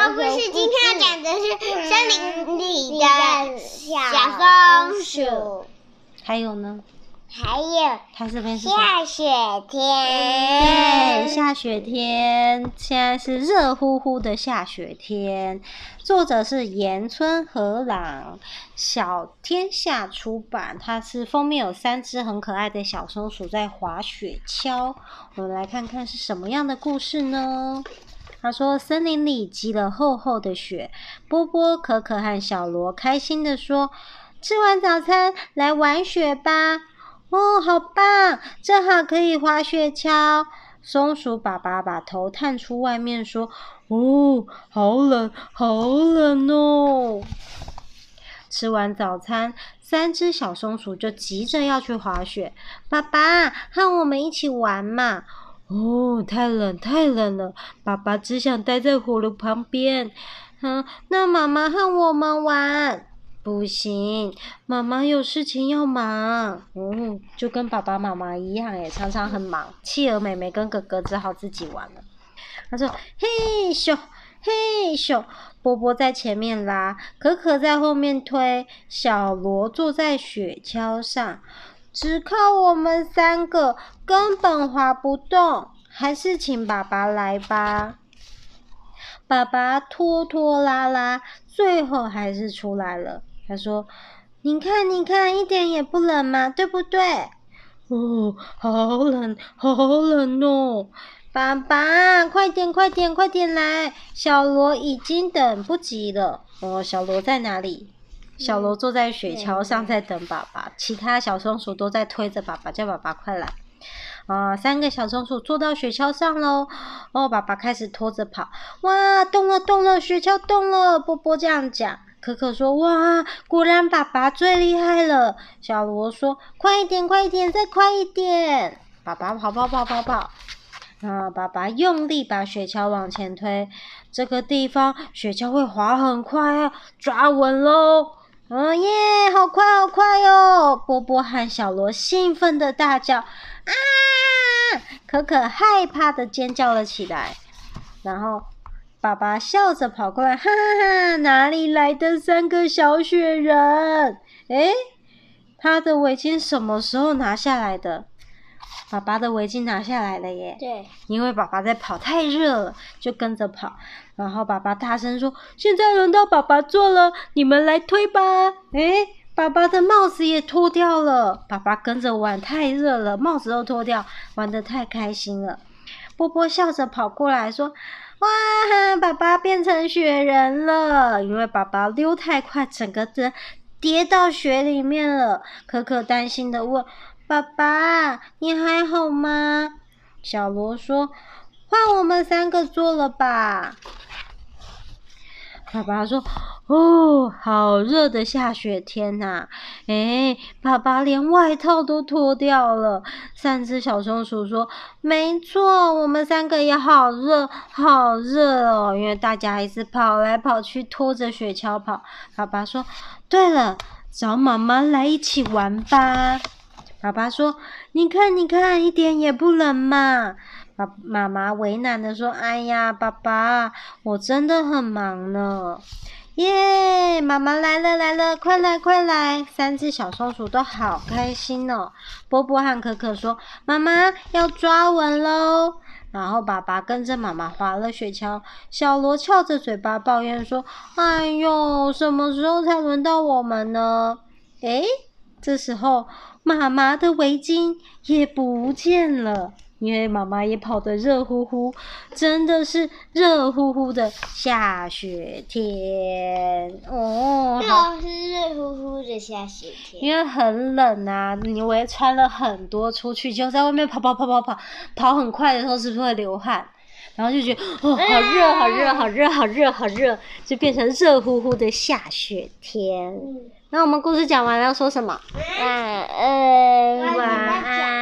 说故事，今天要讲的是森林里的小松鼠。还有呢？还有，它这边是下雪天。对，下雪天，现在是热乎乎的下雪天。作者是岩村和朗，小天下出版。它是封面有三只很可爱的小松鼠在滑雪橇。我们来看看是什么样的故事呢？他说：“森林里积了厚厚的雪，波波、可可和小罗开心地说：‘吃完早餐，来玩雪吧！’哦，好棒！正好可以滑雪橇。”松鼠爸爸把头探出外面说：“哦，好冷，好冷哦！”吃完早餐，三只小松鼠就急着要去滑雪。爸爸，和我们一起玩嘛！哦，太冷，太冷了！爸爸只想待在火炉旁边。嗯，那妈妈和我们玩？不行，妈妈有事情要忙。嗯，就跟爸爸妈妈一样，也常常很忙。企鹅妹妹跟哥哥只好自己玩了。他说：“嘿咻，嘿咻。”波波在前面拉，可可在后面推，小罗坐在雪橇上。只靠我们三个根本滑不动，还是请爸爸来吧。爸爸拖拖拉拉，最后还是出来了。他说：“你看，你看，一点也不冷嘛，对不对？”哦，好冷，好冷哦！爸爸，快点，快点，快点来！小罗已经等不及了。哦，小罗在哪里？小罗坐在雪橇上，在等爸爸。其他小松鼠都在推着爸爸，叫爸爸快来。啊，三个小松鼠坐到雪橇上喽。哦，爸爸开始拖着跑。哇，动了，动了，雪橇动了。波波这样讲。可可说：“哇，果然爸爸最厉害了。”小罗说：“快一点，快一点，再快一点。”爸爸跑跑跑跑跑。啊，爸爸用力把雪橇往前推。这个地方雪橇会滑很快啊，抓稳喽。哦耶，好快好快哦！波波和小罗兴奋的大叫：“啊！”可可害怕的尖叫了起来。然后爸爸笑着跑过来，哈哈哈！哪里来的三个小雪人？诶，他的围巾什么时候拿下来的？爸爸的围巾拿下来了耶！对，因为爸爸在跑，太热了，就跟着跑。然后爸爸大声说：“现在轮到爸爸做了，你们来推吧！”诶，爸爸的帽子也脱掉了。爸爸跟着玩，太热了，帽子都脱掉，玩的太开心了。波波笑着跑过来说：“哇，爸爸变成雪人了！因为爸爸溜太快，整个人跌到雪里面了。”可可担心的问。爸爸，你还好吗？小罗说：“换我们三个坐了吧。”爸爸说：“哦，好热的下雪天呐！”哎，爸爸连外套都脱掉了。三只小松鼠说：“没错，我们三个也好热，好热哦，因为大家还是跑来跑去，拖着雪橇跑。”爸爸说：“对了，找妈妈来一起玩吧。”爸爸说：“你看，你看，一点也不冷嘛。”爸妈妈为难的说：“哎呀，爸爸，我真的很忙呢。”耶，妈妈来了来了，快来快来！三只小松鼠都好开心哦。波波和可可说：“妈妈要抓稳喽。”然后爸爸跟着妈妈滑了雪橇。小罗翘着嘴巴抱怨说：“哎呦，什么时候才轮到我们呢？”诶，这时候。妈妈的围巾也不见了，因为妈妈也跑得热乎乎，真的是热乎乎的下雪天哦。又是热乎乎的下雪天，因为很冷啊，你我也穿了很多出去，就在外面跑跑跑跑跑，跑很快的时候是不是会流汗？然后就觉得哦，好热，好热，好热，好热，好热，就变成热乎乎的下雪天。那我们故事讲完了，要说什么？晚安。晚安。